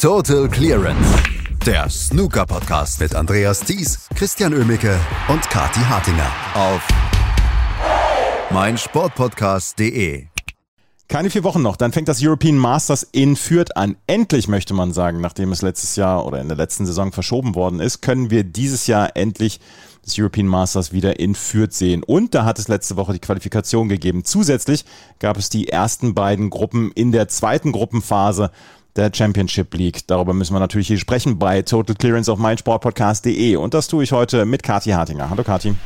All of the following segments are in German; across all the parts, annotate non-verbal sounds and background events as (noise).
Total Clearance. Der Snooker-Podcast mit Andreas Thies, Christian Ömicke und Kati Hartinger auf meinsportpodcast.de. Keine vier Wochen noch, dann fängt das European Masters in Fürth an. Endlich möchte man sagen, nachdem es letztes Jahr oder in der letzten Saison verschoben worden ist, können wir dieses Jahr endlich das European Masters wieder in Fürth sehen. Und da hat es letzte Woche die Qualifikation gegeben. Zusätzlich gab es die ersten beiden Gruppen in der zweiten Gruppenphase der Championship League. Darüber müssen wir natürlich hier sprechen bei Total Clearance auf meinsportpodcast.de. Und das tue ich heute mit Kathi Hartinger. Hallo Kathi.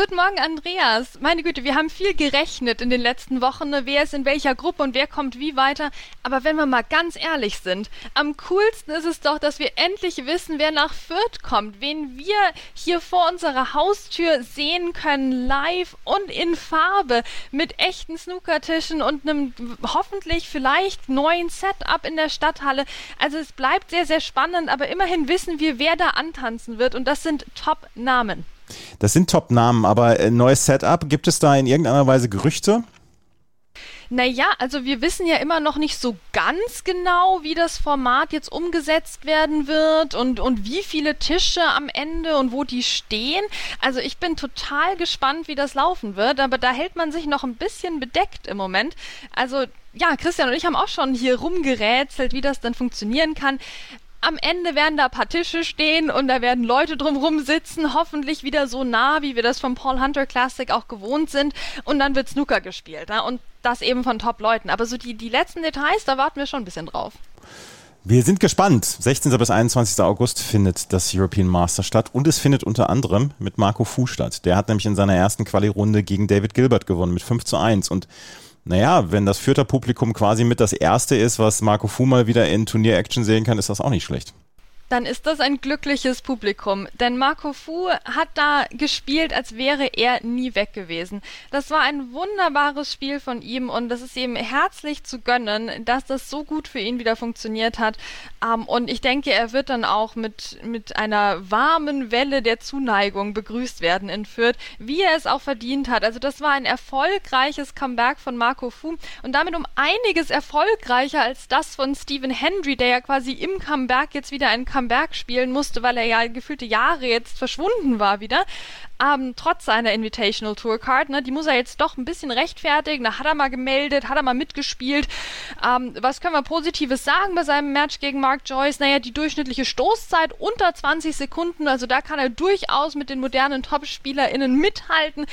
Guten Morgen, Andreas. Meine Güte, wir haben viel gerechnet in den letzten Wochen, ne? wer ist in welcher Gruppe und wer kommt wie weiter. Aber wenn wir mal ganz ehrlich sind, am coolsten ist es doch, dass wir endlich wissen, wer nach Fürth kommt, wen wir hier vor unserer Haustür sehen können, live und in Farbe, mit echten Snookertischen und einem hoffentlich vielleicht neuen Setup in der Stadthalle. Also es bleibt sehr, sehr spannend, aber immerhin wissen wir, wer da antanzen wird und das sind Top-Namen. Das sind Top-Namen, aber äh, neues Setup, gibt es da in irgendeiner Weise Gerüchte? Naja, also wir wissen ja immer noch nicht so ganz genau, wie das Format jetzt umgesetzt werden wird und, und wie viele Tische am Ende und wo die stehen. Also ich bin total gespannt, wie das laufen wird, aber da hält man sich noch ein bisschen bedeckt im Moment. Also ja, Christian und ich haben auch schon hier rumgerätselt, wie das dann funktionieren kann am Ende werden da ein paar Tische stehen und da werden Leute drumrum sitzen, hoffentlich wieder so nah, wie wir das vom Paul Hunter Classic auch gewohnt sind. Und dann wird Snooker gespielt. Ne? Und das eben von Top-Leuten. Aber so die, die letzten Details, da warten wir schon ein bisschen drauf. Wir sind gespannt. 16. bis 21. August findet das European Master statt und es findet unter anderem mit Marco Fu statt. Der hat nämlich in seiner ersten Quali-Runde gegen David Gilbert gewonnen mit 5 zu 1 und naja, wenn das Fürther Publikum quasi mit das erste ist, was Marco Fu mal wieder in Turnier-Action sehen kann, ist das auch nicht schlecht dann ist das ein glückliches Publikum. Denn Marco Fu hat da gespielt, als wäre er nie weg gewesen. Das war ein wunderbares Spiel von ihm und das ist ihm herzlich zu gönnen, dass das so gut für ihn wieder funktioniert hat. Ähm, und ich denke, er wird dann auch mit, mit einer warmen Welle der Zuneigung begrüßt werden in Fürth, wie er es auch verdient hat. Also das war ein erfolgreiches Comeback von Marco Fu und damit um einiges erfolgreicher als das von Stephen Hendry, der ja quasi im Comeback jetzt wieder ein Comeback Berg spielen musste, weil er ja gefühlte Jahre jetzt verschwunden war wieder. Ähm, trotz seiner Invitational Tour Card, ne, die muss er jetzt doch ein bisschen rechtfertigen. Da hat er mal gemeldet, hat er mal mitgespielt. Ähm, was können wir Positives sagen bei seinem Match gegen Mark Joyce? Naja, die durchschnittliche Stoßzeit unter 20 Sekunden, also da kann er durchaus mit den modernen Top-SpielerInnen mithalten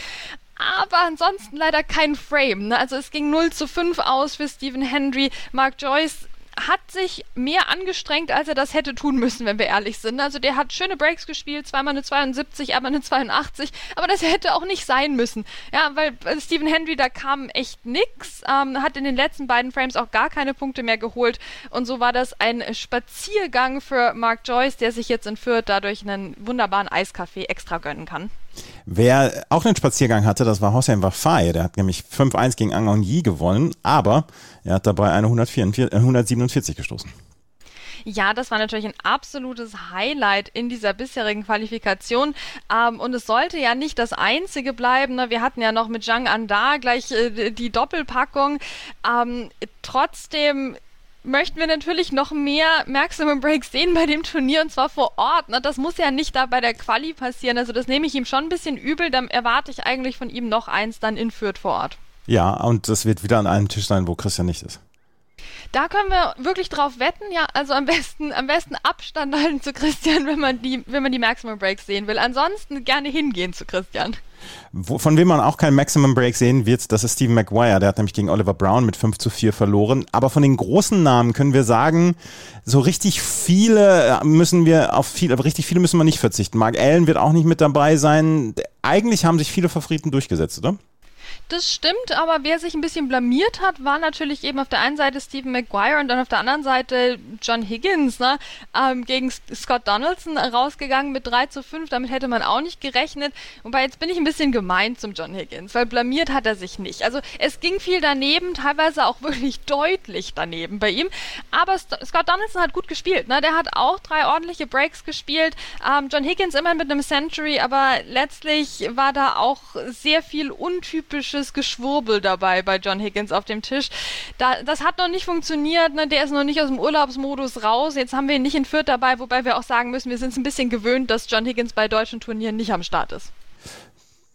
aber ansonsten leider kein Frame. Ne? Also es ging 0 zu 5 aus für Stephen Hendry. Mark Joyce hat sich mehr angestrengt, als er das hätte tun müssen, wenn wir ehrlich sind. Also der hat schöne Breaks gespielt, zweimal eine 72, einmal eine 82, aber das hätte auch nicht sein müssen. Ja, weil Stephen Hendry, da kam echt nix, ähm, hat in den letzten beiden Frames auch gar keine Punkte mehr geholt und so war das ein Spaziergang für Mark Joyce, der sich jetzt in Fürth dadurch einen wunderbaren Eiskaffee extra gönnen kann. Wer auch einen Spaziergang hatte, das war Hossein Wafai. Der hat nämlich 5-1 gegen Ang Yi gewonnen, aber er hat dabei eine 144, 147 äh, gestoßen. Ja, das war natürlich ein absolutes Highlight in dieser bisherigen Qualifikation. Ähm, und es sollte ja nicht das einzige bleiben. Ne? Wir hatten ja noch mit Zhang Anda gleich äh, die Doppelpackung. Ähm, trotzdem möchten wir natürlich noch mehr Maximum Breaks sehen bei dem Turnier und zwar vor Ort. Ne? Das muss ja nicht da bei der Quali passieren. Also das nehme ich ihm schon ein bisschen übel. Dann erwarte ich eigentlich von ihm noch eins dann in Fürth vor Ort. Ja, und das wird wieder an einem Tisch sein, wo Christian nicht ist. Da können wir wirklich drauf wetten, ja. Also am besten, am besten Abstand halten zu Christian, wenn man die, wenn man die Maximum Breaks sehen will. Ansonsten gerne hingehen zu Christian. Wo, von wem man auch kein Maximum Break sehen wird, das ist Stephen Maguire. Der hat nämlich gegen Oliver Brown mit 5 zu 4 verloren. Aber von den großen Namen können wir sagen, so richtig viele müssen wir auf viele, aber richtig viele müssen wir nicht verzichten. Mark Allen wird auch nicht mit dabei sein. Eigentlich haben sich viele Favoriten durchgesetzt, oder? Das stimmt, aber wer sich ein bisschen blamiert hat, war natürlich eben auf der einen Seite Stephen Maguire und dann auf der anderen Seite John Higgins, ne? Ähm, gegen Scott Donaldson rausgegangen mit 3 zu 5. Damit hätte man auch nicht gerechnet. Wobei jetzt bin ich ein bisschen gemein zum John Higgins, weil blamiert hat er sich nicht. Also es ging viel daneben, teilweise auch (laughs) wirklich deutlich daneben bei ihm. Aber Scott Donaldson hat gut gespielt, ne? Der hat auch drei ordentliche Breaks gespielt. Ähm, John Higgins immer mit einem Century, aber letztlich war da auch sehr viel untypische komisches Geschwurbel dabei bei John Higgins auf dem Tisch. Da, das hat noch nicht funktioniert, ne? der ist noch nicht aus dem Urlaubsmodus raus. Jetzt haben wir ihn nicht in Fürth dabei, wobei wir auch sagen müssen, wir sind es ein bisschen gewöhnt, dass John Higgins bei deutschen Turnieren nicht am Start ist.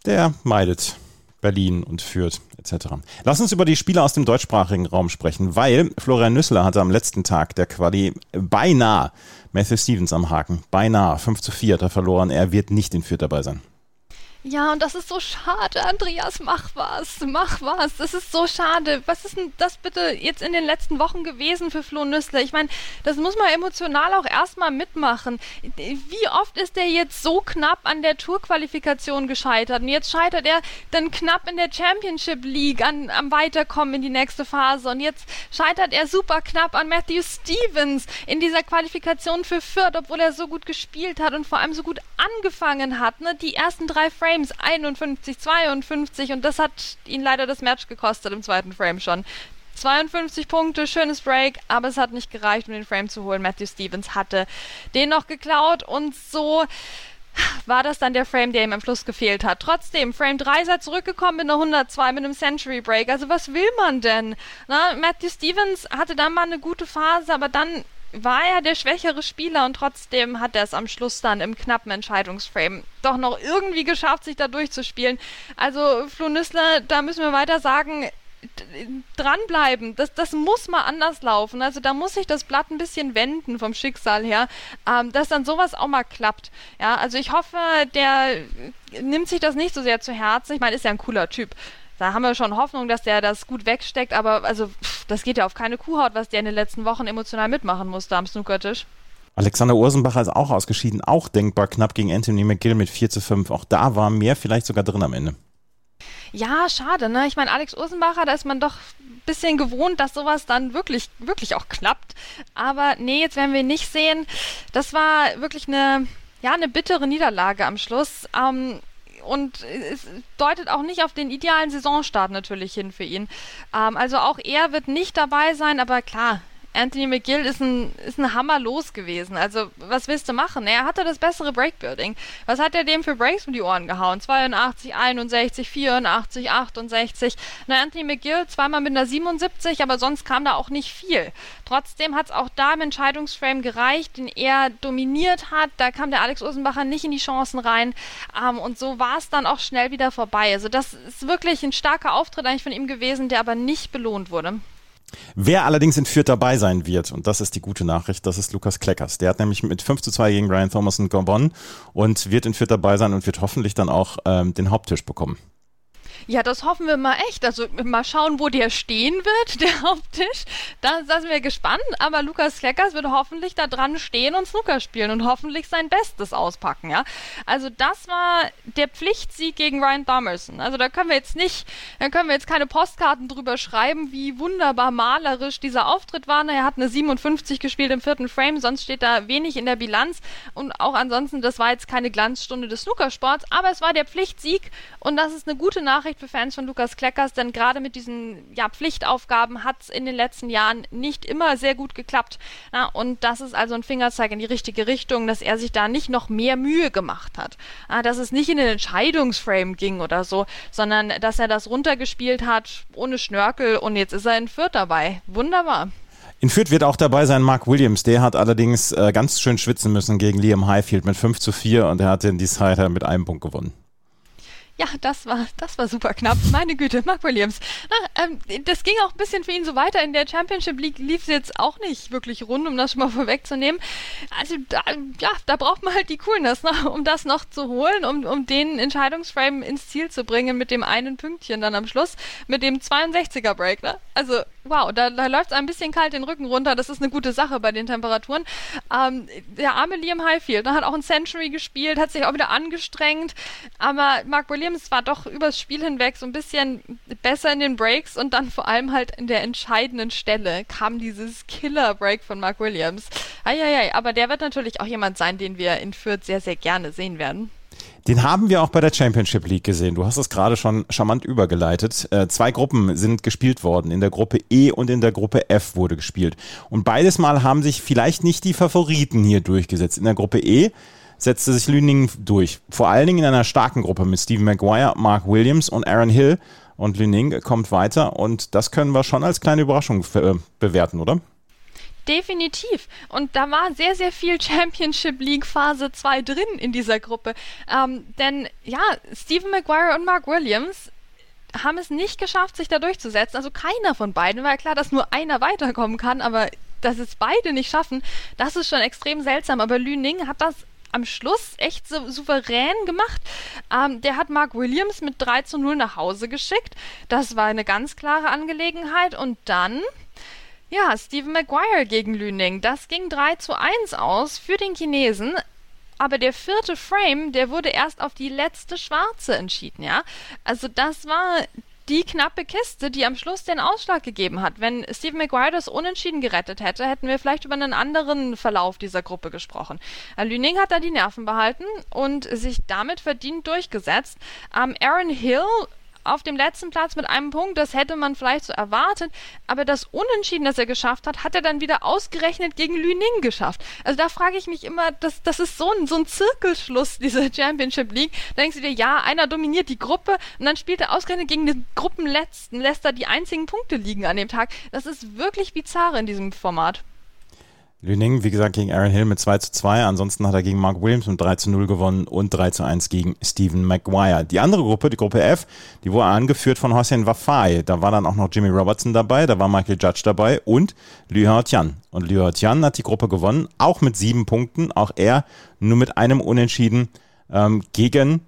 Der meidet Berlin und Fürth etc. Lass uns über die Spieler aus dem deutschsprachigen Raum sprechen, weil Florian Nüssler hatte am letzten Tag der Quali beinahe Matthew Stevens am Haken. Beinahe 5 zu 4 hat er verloren. Er wird nicht in Fürth dabei sein. Ja, und das ist so schade, Andreas, mach was, mach was. Das ist so schade. Was ist denn das bitte jetzt in den letzten Wochen gewesen für Flo Nüssler? Ich meine, das muss man emotional auch erstmal mitmachen. Wie oft ist er jetzt so knapp an der Tourqualifikation gescheitert? Und jetzt scheitert er dann knapp in der Championship League an, am Weiterkommen in die nächste Phase. Und jetzt scheitert er super knapp an Matthew Stevens in dieser Qualifikation für Fürth, obwohl er so gut gespielt hat und vor allem so gut angefangen hat. Ne? Die ersten drei Frames Frames 51, 52 und das hat ihn leider das Match gekostet im zweiten Frame schon. 52 Punkte, schönes Break, aber es hat nicht gereicht, um den Frame zu holen. Matthew Stevens hatte den noch geklaut und so war das dann der Frame, der ihm am Schluss gefehlt hat. Trotzdem, Frame 3 ist er zurückgekommen mit einer 102, mit einem Century Break. Also was will man denn? Na, Matthew Stevens hatte dann mal eine gute Phase, aber dann war er der schwächere Spieler und trotzdem hat er es am Schluss dann im knappen Entscheidungsframe doch noch irgendwie geschafft, sich da durchzuspielen. Also Flo Nüssler, da müssen wir weiter sagen, dranbleiben. Das, das muss mal anders laufen. Also da muss sich das Blatt ein bisschen wenden vom Schicksal her, ähm, dass dann sowas auch mal klappt. Ja, also ich hoffe, der nimmt sich das nicht so sehr zu Herzen. Ich meine, ist ja ein cooler Typ da haben wir schon Hoffnung, dass der das gut wegsteckt, aber also pff, das geht ja auf keine Kuhhaut, was der in den letzten Wochen emotional mitmachen musste am Snookertisch. Alexander Ursenbacher ist auch ausgeschieden, auch denkbar knapp gegen Anthony McGill mit 4 zu 5. Auch da war mehr vielleicht sogar drin am Ende. Ja, schade, ne? Ich meine, Alex Ursenbacher, da ist man doch ein bisschen gewohnt, dass sowas dann wirklich, wirklich auch klappt. Aber nee, jetzt werden wir ihn nicht sehen. Das war wirklich eine, ja, eine bittere Niederlage am Schluss. Ähm, und es deutet auch nicht auf den idealen Saisonstart natürlich hin für ihn. Ähm, also auch er wird nicht dabei sein, aber klar, Anthony McGill ist ein, ist ein Hammer los gewesen. Also, was willst du machen? Er hatte das bessere Breakbuilding. Was hat er dem für Breaks um die Ohren gehauen? 82, 61, 84, 68. Na, Anthony McGill zweimal mit einer 77, aber sonst kam da auch nicht viel. Trotzdem hat es auch da im Entscheidungsframe gereicht, den er dominiert hat. Da kam der Alex Ursenbacher nicht in die Chancen rein. Ähm, und so war es dann auch schnell wieder vorbei. Also, das ist wirklich ein starker Auftritt eigentlich von ihm gewesen, der aber nicht belohnt wurde. Wer allerdings in Fürth dabei sein wird, und das ist die gute Nachricht, das ist Lukas Kleckers. Der hat nämlich mit 5 zu 2 gegen Ryan Thomason gewonnen und wird in Fürth dabei sein und wird hoffentlich dann auch ähm, den Haupttisch bekommen. Ja, das hoffen wir mal echt. Also mal schauen, wo der stehen wird, (laughs) der Haupttisch. Da, da sind wir gespannt. Aber Lukas Kleckers wird hoffentlich da dran stehen und Snooker spielen und hoffentlich sein Bestes auspacken, ja. Also das war der Pflichtsieg gegen Ryan Thomerson. Also da können wir jetzt nicht, da können wir jetzt keine Postkarten drüber schreiben, wie wunderbar malerisch dieser Auftritt war. Er hat eine 57 gespielt im vierten Frame, sonst steht da wenig in der Bilanz. Und auch ansonsten, das war jetzt keine Glanzstunde des Snookersports, aber es war der Pflichtsieg und das ist eine gute Nachricht Nachricht für Fans von Lukas Kleckers, denn gerade mit diesen ja, Pflichtaufgaben hat es in den letzten Jahren nicht immer sehr gut geklappt. Na, und das ist also ein Fingerzeig in die richtige Richtung, dass er sich da nicht noch mehr Mühe gemacht hat. Na, dass es nicht in den Entscheidungsframe ging oder so, sondern dass er das runtergespielt hat ohne Schnörkel und jetzt ist er in Fürth dabei. Wunderbar. In Fürth wird auch dabei sein Mark Williams. Der hat allerdings äh, ganz schön schwitzen müssen gegen Liam Highfield mit 5 zu 4 und er hat den Decider mit einem Punkt gewonnen. Ja, das war, das war super knapp. Meine Güte, Mark Williams. Na, ähm, das ging auch ein bisschen für ihn so weiter. In der Championship League lief es jetzt auch nicht wirklich rund, um das schon mal vorwegzunehmen. Also, da, ja, da braucht man halt die Coolness, ne, um das noch zu holen, um, um den Entscheidungsframe ins Ziel zu bringen mit dem einen Pünktchen dann am Schluss, mit dem 62er Break. Ne? Also, wow, da, da läuft es ein bisschen kalt den Rücken runter. Das ist eine gute Sache bei den Temperaturen. Ähm, der arme Liam Highfield ne, hat auch ein Century gespielt, hat sich auch wieder angestrengt, aber Mark Williams war doch übers Spiel hinweg so ein bisschen besser in den Breaks und dann vor allem halt in der entscheidenden Stelle kam dieses Killer-Break von Mark Williams. Eieiei, aber der wird natürlich auch jemand sein, den wir in Fürth sehr, sehr gerne sehen werden. Den haben wir auch bei der Championship League gesehen. Du hast es gerade schon charmant übergeleitet. Äh, zwei Gruppen sind gespielt worden. In der Gruppe E und in der Gruppe F wurde gespielt. Und beides Mal haben sich vielleicht nicht die Favoriten hier durchgesetzt. In der Gruppe E setzte sich Lüningen durch. Vor allen Dingen in einer starken Gruppe mit Stephen Maguire, Mark Williams und Aaron Hill. und Lüning kommt weiter und das können wir schon als kleine Überraschung äh, bewerten, oder? Definitiv. Und da war sehr, sehr viel Championship League Phase 2 drin in dieser Gruppe. Ähm, denn ja, Stephen Maguire und Mark Williams haben es nicht geschafft, sich da durchzusetzen. Also keiner von beiden. War ja klar, dass nur einer weiterkommen kann, aber dass es beide nicht schaffen, das ist schon extrem seltsam. Aber Lü Ning hat das am Schluss echt so souverän gemacht. Ähm, der hat Mark Williams mit 3 zu 0 nach Hause geschickt. Das war eine ganz klare Angelegenheit. Und dann, ja, Stephen Maguire gegen Lüning. Das ging 3 zu 1 aus für den Chinesen. Aber der vierte Frame, der wurde erst auf die letzte Schwarze entschieden, ja. Also das war die knappe Kiste, die am Schluss den Ausschlag gegeben hat. Wenn Steve Maguire das unentschieden gerettet hätte, hätten wir vielleicht über einen anderen Verlauf dieser Gruppe gesprochen. Äh, Lüning hat da die Nerven behalten und sich damit verdient durchgesetzt. Ähm, Aaron Hill auf dem letzten Platz mit einem Punkt, das hätte man vielleicht so erwartet, aber das Unentschieden, das er geschafft hat, hat er dann wieder ausgerechnet gegen Lüning geschafft. Also da frage ich mich immer, das, das ist so ein, so ein Zirkelschluss, (laughs) diese Championship League. Da denkst du dir, ja, einer dominiert die Gruppe und dann spielt er ausgerechnet gegen den Gruppenletzten, lässt da die einzigen Punkte liegen an dem Tag. Das ist wirklich bizarr in diesem Format. Lüning, wie gesagt, gegen Aaron Hill mit 2 zu 2. Ansonsten hat er gegen Mark Williams mit 3 zu 0 gewonnen und 3 zu 1 gegen Stephen Maguire. Die andere Gruppe, die Gruppe F, die wurde angeführt von Hossein Wafai. Da war dann auch noch Jimmy Robertson dabei, da war Michael Judge dabei und Liu Tian. Und Liu Tian hat die Gruppe gewonnen, auch mit sieben Punkten. Auch er nur mit einem Unentschieden ähm, gegen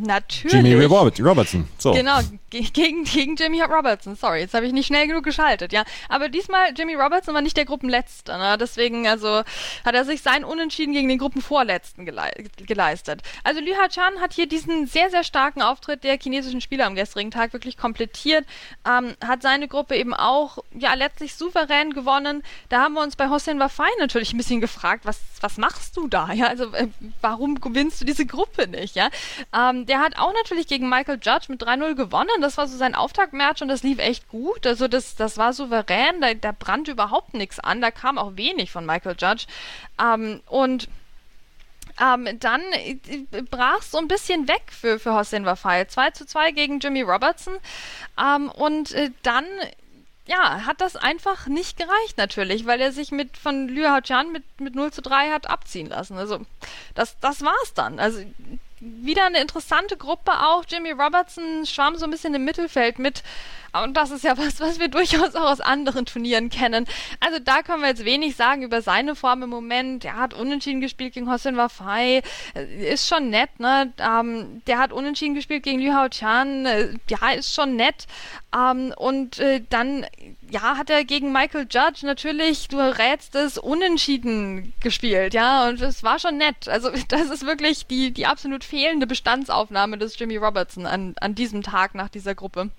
Natürlich. Jimmy Robertson. So. Genau, gegen, gegen Jimmy Robertson. Sorry, jetzt habe ich nicht schnell genug geschaltet, ja. Aber diesmal, Jimmy Robertson war nicht der Gruppenletzte, ne? Deswegen, also, hat er sich sein Unentschieden gegen den Gruppenvorletzten gelei geleistet. Also, Liu Chan hat hier diesen sehr, sehr starken Auftritt der chinesischen Spieler am gestrigen Tag wirklich komplettiert, ähm, hat seine Gruppe eben auch, ja, letztlich souverän gewonnen. Da haben wir uns bei Hossein Wafai natürlich ein bisschen gefragt, was, was machst du da, ja? Also, äh, warum gewinnst du diese Gruppe nicht, ja? Ähm, der hat auch natürlich gegen Michael Judge mit 3-0 gewonnen das war so sein Auftaktmatch und das lief echt gut. Also das, das war souverän, da, da brannte überhaupt nichts an, da kam auch wenig von Michael Judge. Ähm, und ähm, dann äh, brach es so ein bisschen weg für, für Hossein Wafai. 2 zu 2 gegen Jimmy Robertson. Ähm, und äh, dann ja, hat das einfach nicht gereicht natürlich, weil er sich mit von Liu Haotian mit, mit 0 zu 3 hat abziehen lassen. Also das, das war's dann. Also wieder eine interessante Gruppe auch. Jimmy Robertson schwamm so ein bisschen im Mittelfeld mit. Und das ist ja was, was wir durchaus auch aus anderen Turnieren kennen. Also da können wir jetzt wenig sagen über seine Form im Moment. Er hat unentschieden gespielt gegen Hossein Wafai. Äh, ist schon nett, ne? Ähm, der hat unentschieden gespielt gegen Liu Hao Chan. Äh, ja, ist schon nett. Ähm, und äh, dann, ja, hat er gegen Michael Judge natürlich, du rätst es, unentschieden gespielt, ja. Und es war schon nett. Also (laughs) das ist wirklich die, die absolut fehlende Bestandsaufnahme des Jimmy Robertson an, an diesem Tag nach dieser Gruppe.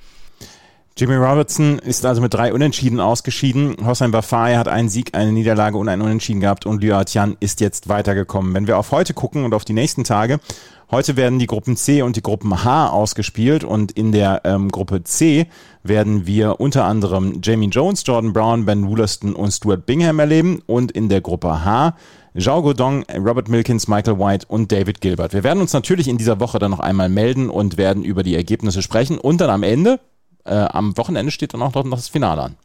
Jimmy Robertson ist also mit drei Unentschieden ausgeschieden. Hossein Bafai hat einen Sieg, eine Niederlage und einen Unentschieden gehabt und Liu Tian ist jetzt weitergekommen. Wenn wir auf heute gucken und auf die nächsten Tage, heute werden die Gruppen C und die Gruppen H ausgespielt und in der ähm, Gruppe C werden wir unter anderem Jamie Jones, Jordan Brown, Ben Woolaston und Stuart Bingham erleben und in der Gruppe H Zhao Godong, Robert Milkins, Michael White und David Gilbert. Wir werden uns natürlich in dieser Woche dann noch einmal melden und werden über die Ergebnisse sprechen und dann am Ende am Wochenende steht dann auch noch das Finale an.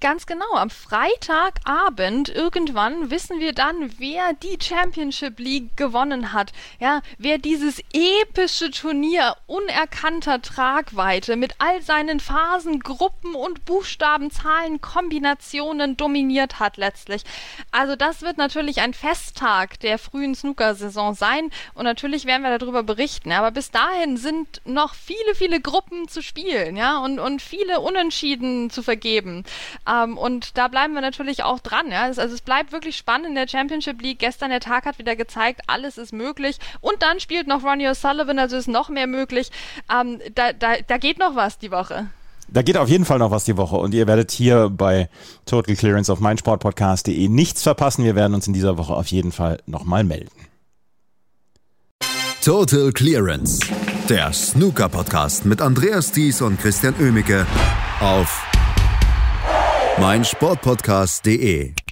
Ganz genau. Am Freitagabend irgendwann wissen wir dann, wer die Championship League gewonnen hat. Ja, wer dieses epische Turnier unerkannter Tragweite mit all seinen Phasen, Gruppen und Buchstabenzahlen, Kombinationen dominiert hat letztlich. Also das wird natürlich ein Festtag der frühen Snooker-Saison sein und natürlich werden wir darüber berichten. Aber bis dahin sind noch viele, viele Gruppen zu spielen, ja, und, und viele Unentschieden zu vergeben. Ähm, und da bleiben wir natürlich auch dran. Ja? Also es bleibt wirklich spannend in der Championship League. Gestern der Tag hat wieder gezeigt, alles ist möglich. Und dann spielt noch Ronnie O'Sullivan, also ist noch mehr möglich. Ähm, da, da, da geht noch was die Woche. Da geht auf jeden Fall noch was die Woche und ihr werdet hier bei Total Clearance auf meinsportpodcast.de nichts verpassen. Wir werden uns in dieser Woche auf jeden Fall nochmal melden. Total Clearance, der Snooker Podcast mit Andreas Thies und Christian Ömicke auf meinsportpodcast.de